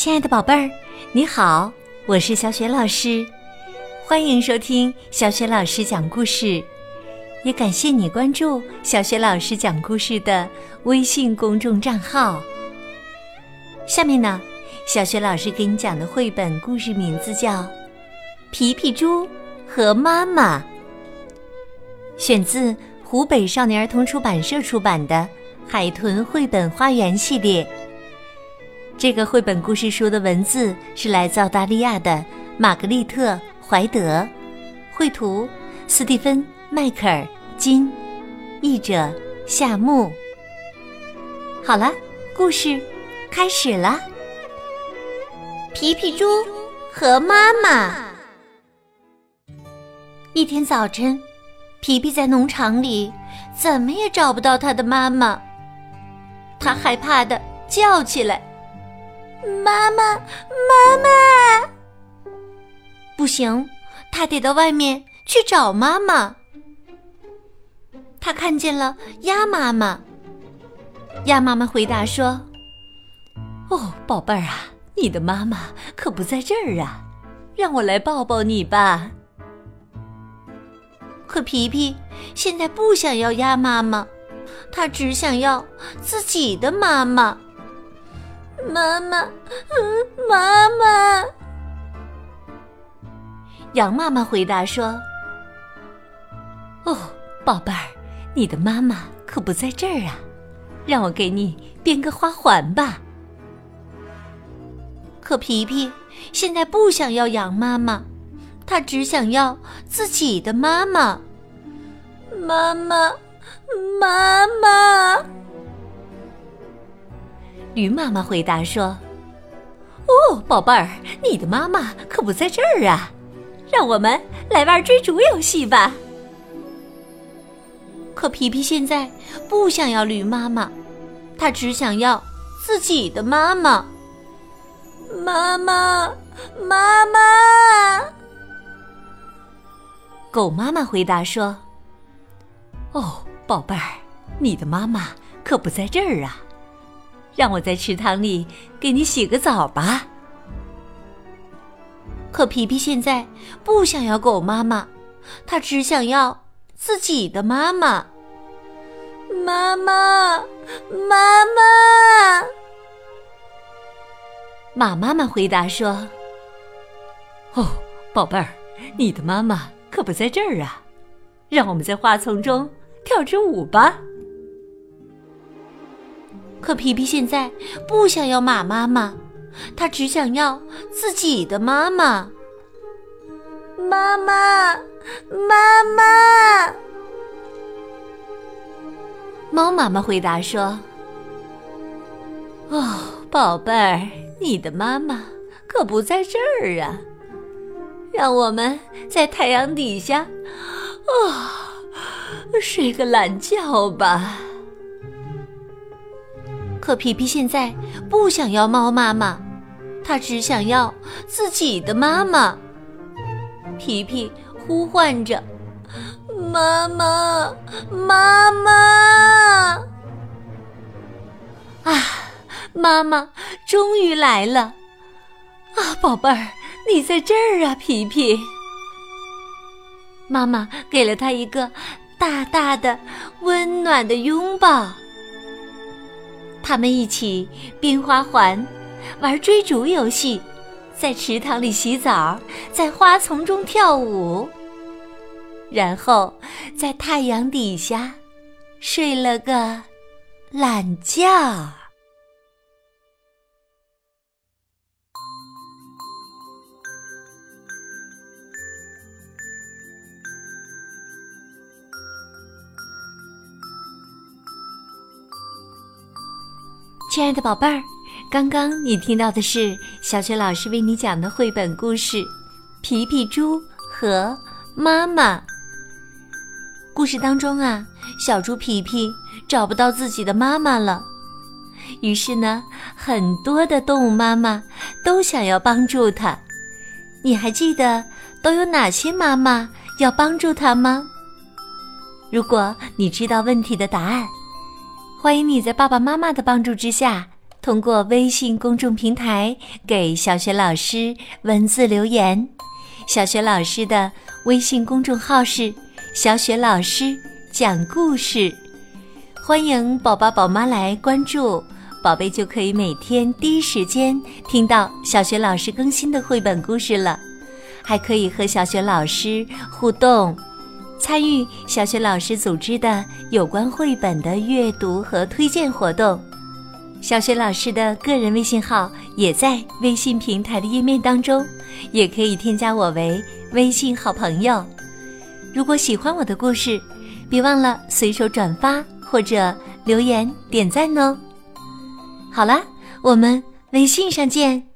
亲爱的宝贝儿，你好，我是小雪老师，欢迎收听小雪老师讲故事，也感谢你关注小雪老师讲故事的微信公众账号。下面呢，小雪老师给你讲的绘本故事名字叫《皮皮猪和妈妈》，选自湖北少年儿童出版社出版的《海豚绘本花园》系列。这个绘本故事书的文字是来自澳大利亚的玛格丽特·怀德，绘图斯蒂芬·迈克尔金，译者夏木。好了，故事开始了。皮皮猪和妈妈。一天早晨，皮皮在农场里怎么也找不到他的妈妈，他害怕的叫起来。妈妈，妈妈！不行，他得到外面去找妈妈。他看见了鸭妈妈。鸭妈妈回答说：“哦，宝贝儿啊，你的妈妈可不在这儿啊，让我来抱抱你吧。”可皮皮现在不想要鸭妈妈，他只想要自己的妈妈。妈妈，嗯妈妈。羊妈妈回答说：“哦，宝贝儿，你的妈妈可不在这儿啊，让我给你编个花环吧。”可皮皮现在不想要羊妈妈，他只想要自己的妈妈。妈妈，妈妈。驴妈妈回答说：“哦，宝贝儿，你的妈妈可不在这儿啊，让我们来玩追逐游戏吧。”可皮皮现在不想要驴妈妈，他只想要自己的妈妈。妈妈，妈妈。狗妈妈回答说：“哦，宝贝儿，你的妈妈可不在这儿啊。”让我在池塘里给你洗个澡吧。可皮皮现在不想要狗妈妈，他只想要自己的妈妈。妈妈，妈妈。马妈妈回答说：“哦，宝贝儿，你的妈妈可不在这儿啊，让我们在花丛中跳支舞吧。”可皮皮现在不想要马妈妈，他只想要自己的妈妈。妈妈，妈妈。猫妈妈回答说：“哦，宝贝儿，你的妈妈可不在这儿啊，让我们在太阳底下，啊，睡个懒觉吧。”可皮皮现在不想要猫妈妈，他只想要自己的妈妈。皮皮呼唤着：“妈妈，妈妈！”啊，妈妈终于来了！啊，宝贝儿，你在这儿啊，皮皮。妈妈给了他一个大大的、温暖的拥抱。他们一起编花环，玩追逐游戏，在池塘里洗澡，在花丛中跳舞，然后在太阳底下睡了个懒觉。亲爱的宝贝儿，刚刚你听到的是小雪老师为你讲的绘本故事《皮皮猪和妈妈》。故事当中啊，小猪皮皮找不到自己的妈妈了，于是呢，很多的动物妈妈都想要帮助它。你还记得都有哪些妈妈要帮助它吗？如果你知道问题的答案。欢迎你在爸爸妈妈的帮助之下通过微信公众平台给小雪老师文字留言。小雪老师的微信公众号是“小雪老师讲故事”，欢迎宝宝宝妈来关注，宝贝就可以每天第一时间听到小雪老师更新的绘本故事了，还可以和小雪老师互动。参与小学老师组织的有关绘本的阅读和推荐活动，小学老师的个人微信号也在微信平台的页面当中，也可以添加我为微信好朋友。如果喜欢我的故事，别忘了随手转发或者留言点赞哦。好了，我们微信上见。